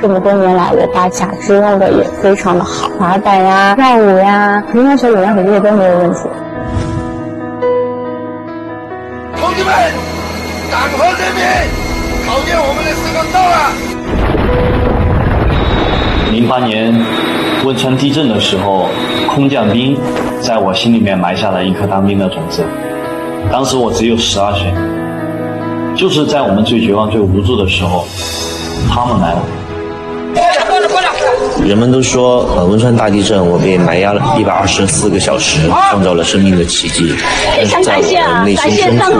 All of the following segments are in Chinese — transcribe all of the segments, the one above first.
这么多年来，我把假肢用的也非常的好，滑板呀、跳舞呀，平常学理论这些都没有问题。同志们，党和人民考验我们的时刻到了。零八年汶川地震的时候，空降兵在我心里面埋下了一颗当兵的种子。当时我只有十二岁，就是在我们最绝望、最无助的时候，他们来了。人们都说，呃，汶川大地震，我被埋压了一百二十四个小时，创造了生命的奇迹。但是在我的内心深处，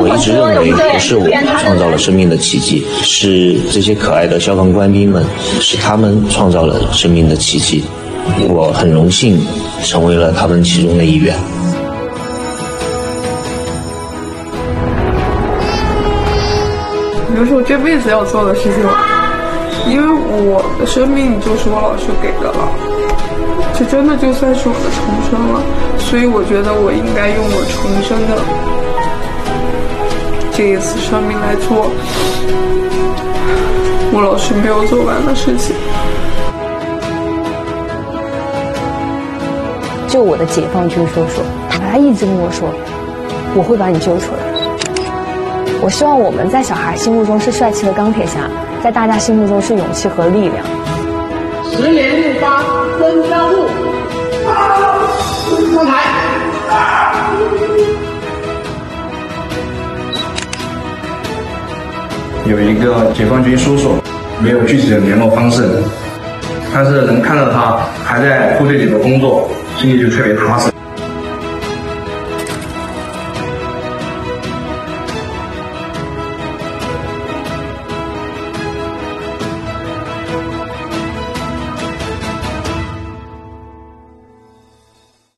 我一直认为不是我创造了生命的奇迹，是这些可爱的消防官兵们，是他们创造了生命的奇迹。我很荣幸成为了他们其中的一员。比如说我这辈子要做的事情，因为我的生命就是我老师给的了，这真的就算是我的重生了，所以我觉得我应该用我重生的这一次生命来做我老师没有做完的事情。就我的解放军叔叔，他一直跟我说，我会把你救出来。我希望我们在小孩心目中是帅气的钢铁侠，在大家心目中是勇气和力量。十年六八，分三路，上台。有一个解放军叔叔，没有具体的联络方式，但是能看到他还在部队里的工作，心里就特别踏实。